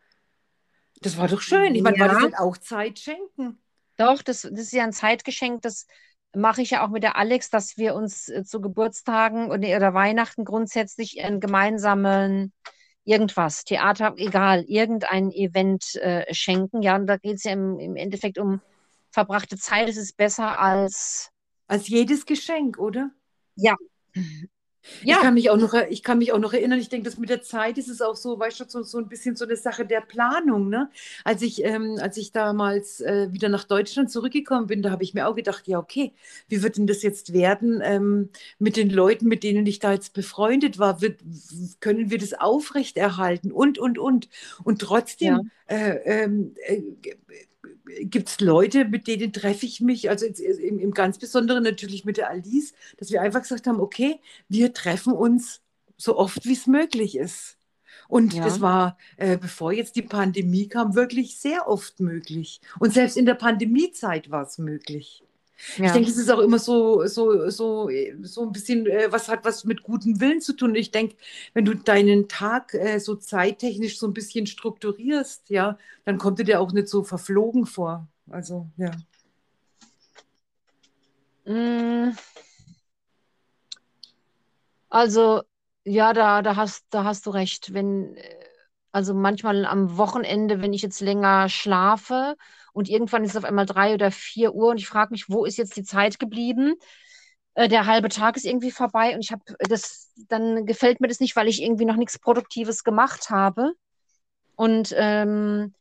Das war doch schön. Ich meine, ja. war das denn auch Zeit schenken? Doch, das, das ist ja ein Zeitgeschenk, das mache ich ja auch mit der Alex, dass wir uns äh, zu Geburtstagen oder, oder Weihnachten grundsätzlich einen gemeinsamen irgendwas, Theater, egal, irgendein Event äh, schenken. Ja, und da geht es ja im, im Endeffekt um verbrachte Zeit. Es ist besser als. Als jedes Geschenk, oder? Ja. Ja. Ich, kann mich auch noch, ich kann mich auch noch erinnern, ich denke, das mit der Zeit ist es auch so, weißt du, so, so ein bisschen so eine Sache der Planung. Ne? Als, ich, ähm, als ich damals äh, wieder nach Deutschland zurückgekommen bin, da habe ich mir auch gedacht, ja, okay, wie wird denn das jetzt werden ähm, mit den Leuten, mit denen ich da jetzt befreundet war? Wird, können wir das aufrechterhalten? Und, und, und. Und trotzdem ja. äh, ähm, äh, gibt es Leute, mit denen treffe ich mich, also im, im, ganz Besonderen natürlich mit der Alice, dass wir einfach gesagt haben, okay, wir treffen uns so oft, wie es möglich ist. Und ja. das war, äh, bevor jetzt die Pandemie kam, wirklich sehr oft möglich. Und selbst in der Pandemiezeit war es möglich. Ja. Ich denke, es ist auch immer so, so, so, so ein bisschen, äh, was hat was mit gutem Willen zu tun. Ich denke, wenn du deinen Tag äh, so zeittechnisch so ein bisschen strukturierst, ja, dann kommt dir der auch nicht so verflogen vor. Also, ja. Mm. Also, ja, da, da, hast, da hast du recht. Wenn, äh, also manchmal am Wochenende, wenn ich jetzt länger schlafe, und irgendwann ist es auf einmal drei oder vier Uhr und ich frage mich, wo ist jetzt die Zeit geblieben? Äh, der halbe Tag ist irgendwie vorbei und ich habe das, dann gefällt mir das nicht, weil ich irgendwie noch nichts Produktives gemacht habe. Und ähm,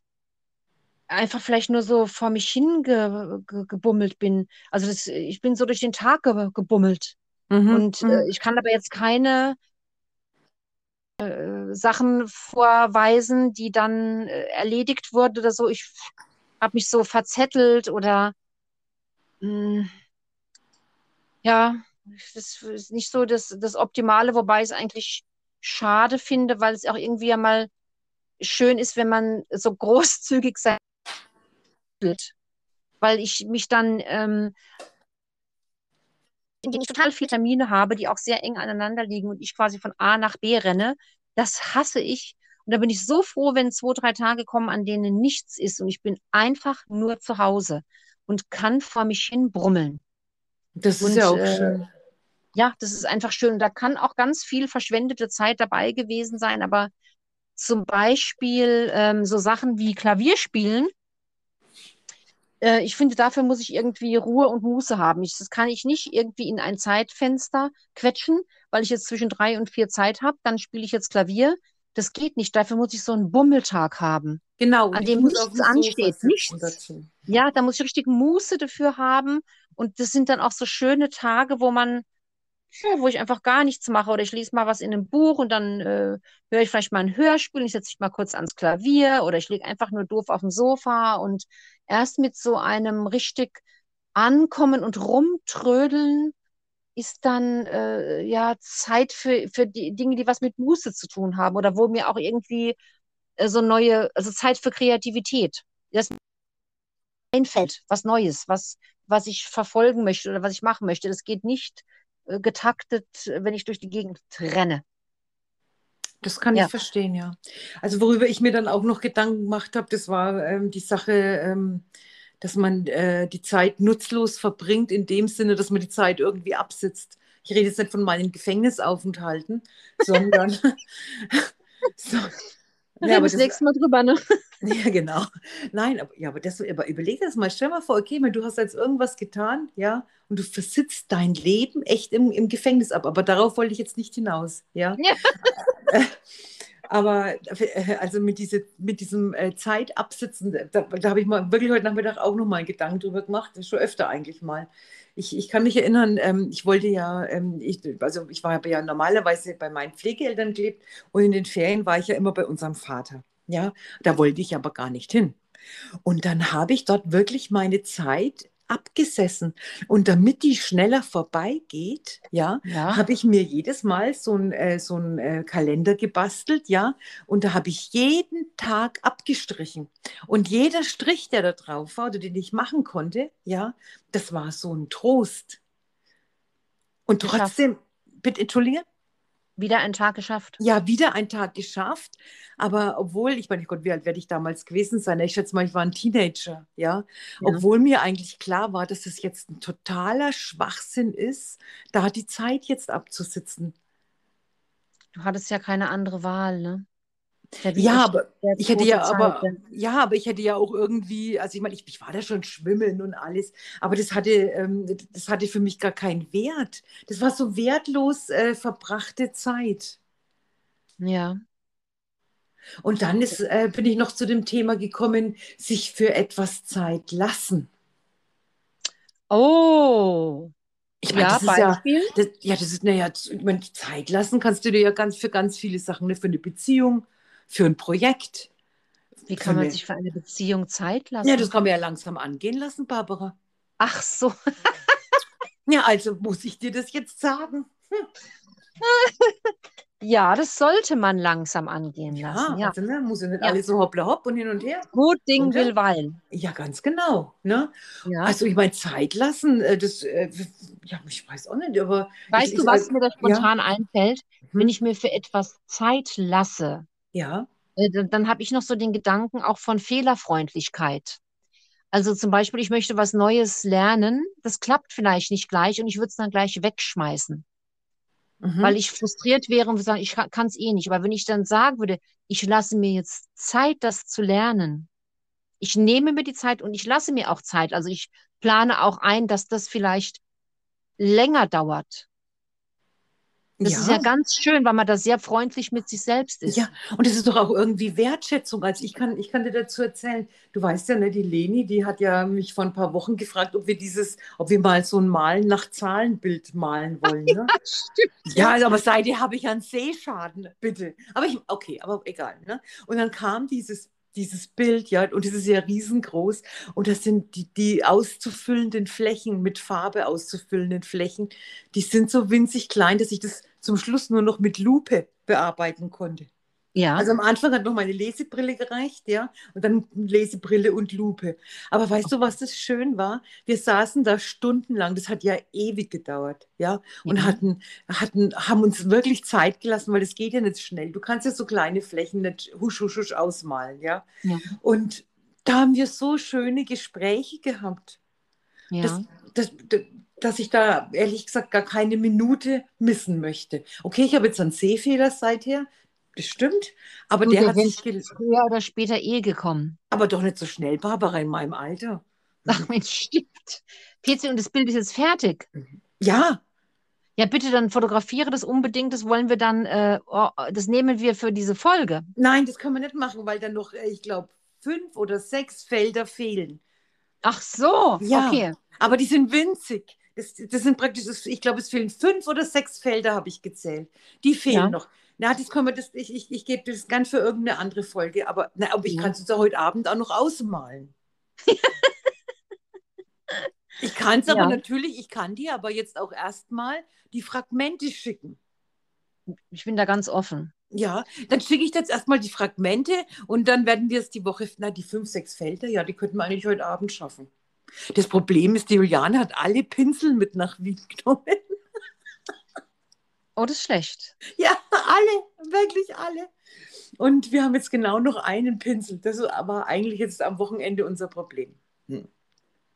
einfach vielleicht nur so vor mich hin ge, ge, gebummelt bin. Also das, ich bin so durch den Tag ge, gebummelt. Mhm, und äh, mhm. ich kann aber jetzt keine äh, Sachen vorweisen, die dann äh, erledigt wurden oder so. Ich habe mich so verzettelt oder mh, hm, ja, das ist nicht so das, das Optimale, wobei ich es eigentlich schade finde, weil es auch irgendwie ja mal schön ist, wenn man so großzügig sein wird. Weil ich mich dann, ähm, indem ich total viele Termine habe, die auch sehr eng aneinander liegen und ich quasi von A nach B renne, das hasse ich, und da bin ich so froh, wenn zwei, drei Tage kommen, an denen nichts ist und ich bin einfach nur zu Hause und kann vor mich hin brummeln. Das ist und, ja auch äh, schön. Ja, das ist einfach schön. Und da kann auch ganz viel verschwendete Zeit dabei gewesen sein, aber zum Beispiel ähm, so Sachen wie Klavierspielen. Äh, ich finde, dafür muss ich irgendwie Ruhe und Muße haben. Ich, das kann ich nicht irgendwie in ein Zeitfenster quetschen, weil ich jetzt zwischen drei und vier Zeit habe. Dann spiele ich jetzt Klavier das geht nicht. Dafür muss ich so einen Bummeltag haben. Genau. An dem nichts ansteht. Nichts. Ja, da muss ich richtig Muße dafür haben. Und das sind dann auch so schöne Tage, wo man, ja, wo ich einfach gar nichts mache. Oder ich lese mal was in einem Buch und dann äh, höre ich vielleicht mal ein Hörspiel. Ich setze mich mal kurz ans Klavier oder ich lege einfach nur doof auf dem Sofa. Und erst mit so einem richtig Ankommen und Rumtrödeln ist dann äh, ja Zeit für, für die Dinge, die was mit Muße zu tun haben oder wo mir auch irgendwie äh, so neue, also Zeit für Kreativität. Das einfällt, was Neues, was, was ich verfolgen möchte oder was ich machen möchte. Das geht nicht äh, getaktet, wenn ich durch die Gegend renne. Das kann ja. ich verstehen, ja. Also worüber ich mir dann auch noch Gedanken gemacht habe, das war ähm, die Sache, ähm, dass man äh, die Zeit nutzlos verbringt, in dem Sinne, dass man die Zeit irgendwie absitzt. Ich rede jetzt nicht von meinen Gefängnisaufenthalten, sondern. so. Ja, aber das nächste Mal drüber, ne? Ja, genau. Nein, aber, ja, aber, das, aber überleg das mal. Stell mal vor, okay, du hast jetzt irgendwas getan, ja, und du versitzt dein Leben echt im, im Gefängnis ab. Aber darauf wollte ich jetzt nicht hinaus, ja. ja. Aber äh, also mit, diese, mit diesem äh, Zeitabsitzen, da, da habe ich mal wirklich heute Nachmittag auch noch mal einen Gedanken drüber gemacht. Schon öfter eigentlich mal. Ich, ich kann mich erinnern, ähm, ich wollte ja, ähm, ich, also ich war ja normalerweise bei meinen Pflegeeltern gelebt und in den Ferien war ich ja immer bei unserem Vater. Ja, da wollte ich aber gar nicht hin. Und dann habe ich dort wirklich meine Zeit abgesessen. Und damit die schneller vorbeigeht, ja, ja. habe ich mir jedes Mal so ein, äh, so ein äh, Kalender gebastelt, ja, und da habe ich jeden Tag abgestrichen. Und jeder Strich, der da drauf war oder den ich machen konnte, ja, das war so ein Trost. Und trotzdem, bitte, entschuldige? Wieder einen Tag geschafft. Ja, wieder einen Tag geschafft. Aber obwohl, ich meine, Gott, wie alt werde ich damals gewesen sein? Ich schätze mal, ich war ein Teenager, ja? ja. Obwohl mir eigentlich klar war, dass es jetzt ein totaler Schwachsinn ist, da die Zeit jetzt abzusitzen. Du hattest ja keine andere Wahl, ne? Ja, aber ich hätte ja, aber ja, aber ich hätte ja auch irgendwie, also ich meine, ich, ich war da schon schwimmen und alles, aber das hatte, ähm, das hatte für mich gar keinen Wert. Das war so wertlos äh, verbrachte Zeit. Ja. Und dann ist, äh, bin ich noch zu dem Thema gekommen, sich für etwas Zeit lassen. Oh. Ich meine, ja, das ist ja, das, ja, das ist, naja, ich meine, Zeit lassen kannst du dir ja ganz für ganz viele Sachen, ne? für eine Beziehung, für ein Projekt. Wie kann man sich für eine Beziehung Zeit lassen? Ja, das kann man ja langsam angehen lassen, Barbara. Ach so. ja, also muss ich dir das jetzt sagen. Hm. Ja, das sollte man langsam angehen lassen. Ja, also ne, muss ja nicht ja. alles so hoppla hopp und hin und her. Gut Ding und, will Wein. Ja, ganz genau. Ne? Ja. Also ich meine, Zeit lassen, äh, das, äh, ja, ich weiß auch nicht, aber. Weißt ich, du, was mir da spontan einfällt? Hm. Wenn ich mir für etwas Zeit lasse, ja. Äh, dann, dann habe ich noch so den Gedanken auch von Fehlerfreundlichkeit. Also zum Beispiel, ich möchte was Neues lernen, das klappt vielleicht nicht gleich und ich würde es dann gleich wegschmeißen. Mhm. Weil ich frustriert wäre und würde sagen, ich kann es eh nicht. Aber wenn ich dann sagen würde, ich lasse mir jetzt Zeit, das zu lernen, ich nehme mir die Zeit und ich lasse mir auch Zeit. Also ich plane auch ein, dass das vielleicht länger dauert. Das ja. ist ja ganz schön, weil man da sehr freundlich mit sich selbst ist. Ja, und es ist doch auch irgendwie Wertschätzung. Also ich kann, ich kann dir dazu erzählen, du weißt ja, ne, die Leni, die hat ja mich vor ein paar Wochen gefragt, ob wir dieses, ob wir mal so ein Malen nach Zahlenbild malen wollen. Ne? ja, stimmt. Ja, also, aber seitdem habe ich einen Sehschaden, bitte. Aber ich, okay, aber egal. Ne? Und dann kam dieses dieses Bild, ja, und es ist ja riesengroß. Und das sind die, die auszufüllenden Flächen, mit Farbe auszufüllenden Flächen, die sind so winzig klein, dass ich das zum Schluss nur noch mit Lupe bearbeiten konnte. Ja. Also am Anfang hat noch meine Lesebrille gereicht, ja, und dann Lesebrille und Lupe. Aber weißt du, was das schön war? Wir saßen da stundenlang, das hat ja ewig gedauert, ja, und mhm. hatten, hatten, haben uns wirklich Zeit gelassen, weil das geht ja nicht schnell. Du kannst ja so kleine Flächen nicht husch, husch, husch ausmalen, ja. ja. Und da haben wir so schöne Gespräche gehabt. Ja. Das, das, das, dass ich da ehrlich gesagt gar keine Minute missen möchte. Okay, ich habe jetzt einen Sehfehler seither, das stimmt, aber Gut, der hat sich früher oder später eh gekommen. Aber doch nicht so schnell, Barbara, in meinem Alter. Ach Mensch, stimmt. PC, und das Bild ist jetzt fertig. Ja. Ja, bitte, dann fotografiere das unbedingt. Das wollen wir dann, äh, oh, das nehmen wir für diese Folge. Nein, das können wir nicht machen, weil dann noch, äh, ich glaube, fünf oder sechs Felder fehlen. Ach so, ja. okay. Aber die sind winzig. Das, das sind praktisch, ich glaube, es fehlen fünf oder sechs Felder, habe ich gezählt. Die fehlen ja. noch. Na, das können wir, das, ich, ich, ich gebe das ganz für irgendeine andere Folge, aber, na, aber ich ja. kann es uns ja heute Abend auch noch ausmalen. ich kann es aber ja. natürlich, ich kann dir aber jetzt auch erstmal die Fragmente schicken. Ich bin da ganz offen. Ja, dann schicke ich jetzt erstmal die Fragmente und dann werden wir es die Woche, na, die fünf, sechs Felder, ja, die könnten wir eigentlich heute Abend schaffen. Das Problem ist, die Juliane hat alle Pinsel mit nach Wien genommen. Oh, das ist schlecht. Ja, alle, wirklich alle. Und wir haben jetzt genau noch einen Pinsel. Das war eigentlich jetzt am Wochenende unser Problem. Hm.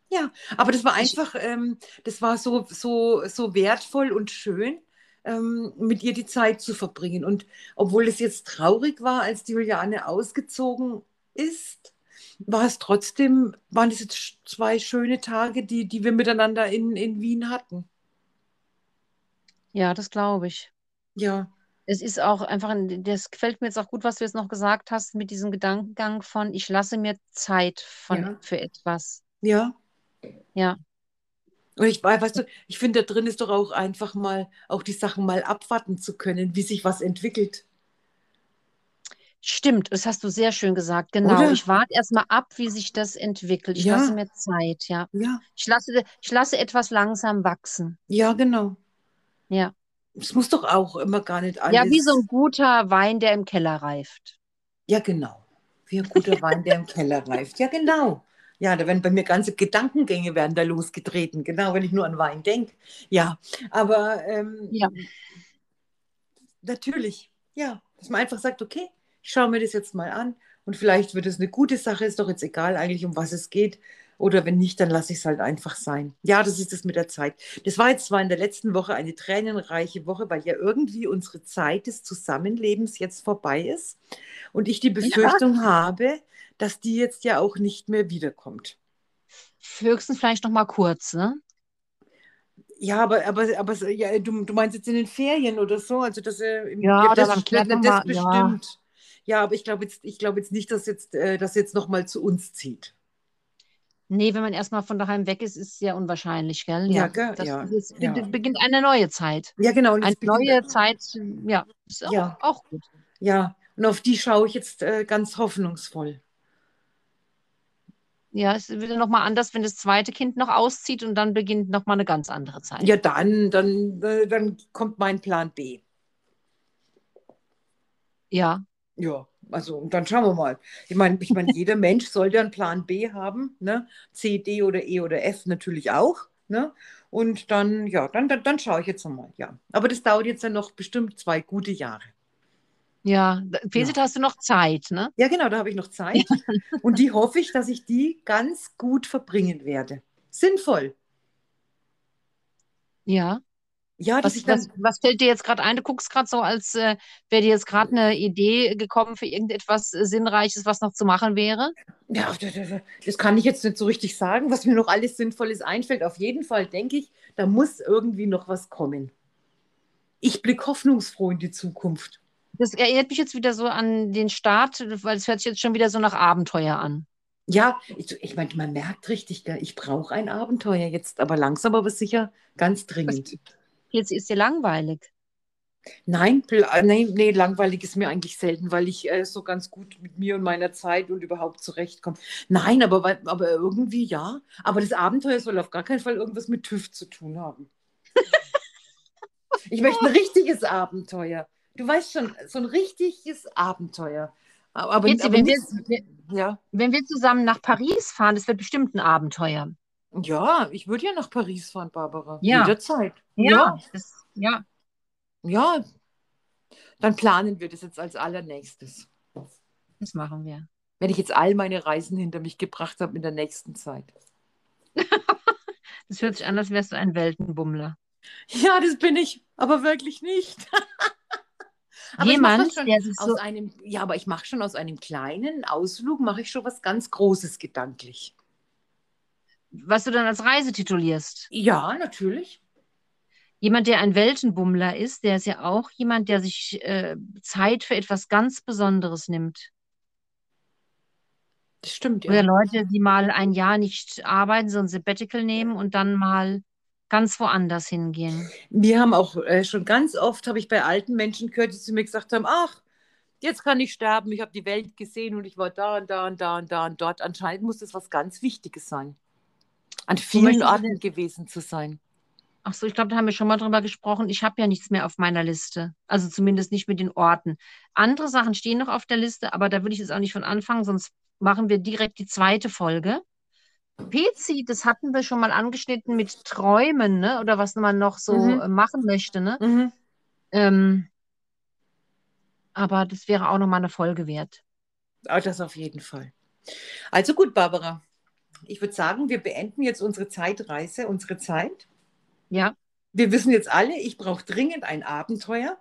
Ja, aber das war einfach, ähm, das war so, so, so wertvoll und schön, ähm, mit ihr die Zeit zu verbringen. Und obwohl es jetzt traurig war, als die Juliane ausgezogen ist, war es trotzdem, waren es jetzt zwei schöne Tage, die, die wir miteinander in, in Wien hatten. Ja, das glaube ich. Ja. es ist auch einfach, das gefällt mir jetzt auch gut, was du jetzt noch gesagt hast, mit diesem Gedankengang von, ich lasse mir Zeit von, ja. für etwas. Ja. Ja. Und ich weißt du, ich finde, da drin ist doch auch einfach mal, auch die Sachen mal abwarten zu können, wie sich was entwickelt. Stimmt, das hast du sehr schön gesagt. Genau. Oder? Ich warte erstmal ab, wie sich das entwickelt. Ich ja. lasse mir Zeit, ja. ja. Ich, lasse, ich lasse etwas langsam wachsen. Ja, genau. Ja. Es muss doch auch immer gar nicht alles. Ja, wie so ein guter Wein, der im Keller reift. Ja, genau. Wie ein guter Wein, der im Keller reift. Ja, genau. Ja, da werden bei mir ganze Gedankengänge werden da losgetreten, genau, wenn ich nur an Wein denke. Ja, aber ähm, ja. natürlich, ja, dass man einfach sagt, okay, ich schaue mir das jetzt mal an und vielleicht wird es eine gute Sache, ist doch jetzt egal eigentlich, um was es geht. Oder wenn nicht, dann lasse ich es halt einfach sein. Ja, das ist es mit der Zeit. Das war jetzt zwar in der letzten Woche eine tränenreiche Woche, weil ja irgendwie unsere Zeit des Zusammenlebens jetzt vorbei ist und ich die Befürchtung ja. habe, dass die jetzt ja auch nicht mehr wiederkommt. Höchstens vielleicht noch mal kurz, ne? Ja, aber, aber, aber ja, du, du meinst jetzt in den Ferien oder so, also dass äh, ja, das, das, das, das bestimmt. Ja. ja. aber ich glaube jetzt, ich jetzt nicht, dass jetzt äh, das jetzt noch mal zu uns zieht. Nee, wenn man erstmal von daheim weg ist, ist es sehr unwahrscheinlich, gell? Ja, ja, das, ja, das ja. beginnt eine neue Zeit. Ja, genau. Eine neue Zeit, ja, ist auch, ja. auch gut. Ja, und auf die schaue ich jetzt äh, ganz hoffnungsvoll. Ja, es ist wieder nochmal anders, wenn das zweite Kind noch auszieht und dann beginnt nochmal eine ganz andere Zeit. Ja, dann, dann, äh, dann kommt mein Plan B. Ja. Ja, also und dann schauen wir mal. Ich meine, ich mein, jeder Mensch sollte einen Plan B haben, ne? C, D oder E oder F natürlich auch. Ne? Und dann, ja, dann, dann, dann schaue ich jetzt nochmal, ja. Aber das dauert jetzt ja noch bestimmt zwei gute Jahre. Ja, Fesit ja. hast du noch Zeit, ne? Ja, genau, da habe ich noch Zeit. Und die hoffe ich, dass ich die ganz gut verbringen werde. Sinnvoll. Ja. Ja, was, dann, was, was, fällt dir jetzt gerade ein? Du guckst gerade so, als äh, wäre dir jetzt gerade eine Idee gekommen für irgendetwas äh, Sinnreiches, was noch zu machen wäre? Ja, das kann ich jetzt nicht so richtig sagen, was mir noch alles Sinnvolles einfällt. Auf jeden Fall denke ich, da muss irgendwie noch was kommen. Ich blicke hoffnungsfroh in die Zukunft. Das erinnert mich jetzt wieder so an den Start, weil es hört sich jetzt schon wieder so nach Abenteuer an. Ja, ich, ich meine, man merkt richtig, ich brauche ein Abenteuer jetzt, aber langsam aber sicher ganz dringend. Jetzt ist dir langweilig. Nein, äh, nee, nee, langweilig ist mir eigentlich selten, weil ich äh, so ganz gut mit mir und meiner Zeit und überhaupt zurechtkomme. Nein, aber, aber irgendwie ja. Aber das Abenteuer soll auf gar keinen Fall irgendwas mit TÜV zu tun haben. ich möchte ein richtiges Abenteuer. Du weißt schon, so ein richtiges Abenteuer. Aber, Jetzt, aber wenn, nicht, wir, ja. wenn wir zusammen nach Paris fahren, das wird bestimmt ein Abenteuer. Ja, ich würde ja nach Paris fahren, Barbara. Ja. Jederzeit. Ja. Ja. Das, ja. ja. Dann planen wir das jetzt als allernächstes. Das machen wir. Wenn ich jetzt all meine Reisen hinter mich gebracht habe in der nächsten Zeit. das hört sich an, als wärst du ein Weltenbummler. Ja, das bin ich, aber wirklich nicht. Aber Jemand, der sich so einem, ja, aber ich mache schon aus einem kleinen Ausflug, mache ich schon was ganz Großes gedanklich. Was du dann als Reise titulierst? Ja, natürlich. Jemand, der ein Weltenbummler ist, der ist ja auch jemand, der sich äh, Zeit für etwas ganz Besonderes nimmt. Das stimmt, ja. Oder Leute, die mal ein Jahr nicht arbeiten, so ein Sabbatical nehmen und dann mal ganz woanders hingehen. Wir haben auch äh, schon ganz oft, habe ich bei alten Menschen gehört, die zu mir gesagt haben, ach, jetzt kann ich sterben, ich habe die Welt gesehen und ich war da und da und da und da und dort. Anscheinend muss das was ganz Wichtiges sein. An vielen Orten gewesen zu sein. Ach so, ich glaube, da haben wir schon mal drüber gesprochen. Ich habe ja nichts mehr auf meiner Liste. Also zumindest nicht mit den Orten. Andere Sachen stehen noch auf der Liste, aber da würde ich jetzt auch nicht von anfangen, sonst machen wir direkt die zweite Folge. PC, das hatten wir schon mal angeschnitten mit Träumen, ne? Oder was man noch so mhm. Äh, machen möchte, ne? Mhm. Ähm, aber das wäre auch noch mal eine Folge wert. Oh, das auf jeden Fall. Also gut, Barbara. Ich würde sagen, wir beenden jetzt unsere Zeitreise, unsere Zeit. Ja. Wir wissen jetzt alle, ich brauche dringend ein Abenteuer.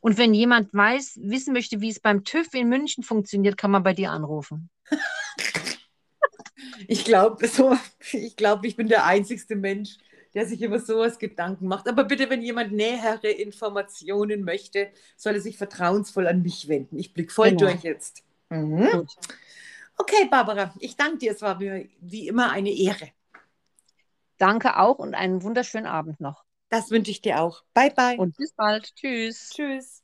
Und wenn jemand weiß, wissen möchte, wie es beim TÜV in München funktioniert, kann man bei dir anrufen. Ich glaube, so, ich glaube, ich bin der einzigste Mensch, der sich über sowas Gedanken macht. Aber bitte, wenn jemand nähere Informationen möchte, soll er sich vertrauensvoll an mich wenden. Ich blicke voll genau. durch jetzt. Mhm. Okay, Barbara, ich danke dir. Es war mir wie immer eine Ehre. Danke auch und einen wunderschönen Abend noch. Das wünsche ich dir auch. Bye, bye. Und bis bald. Tschüss. Tschüss.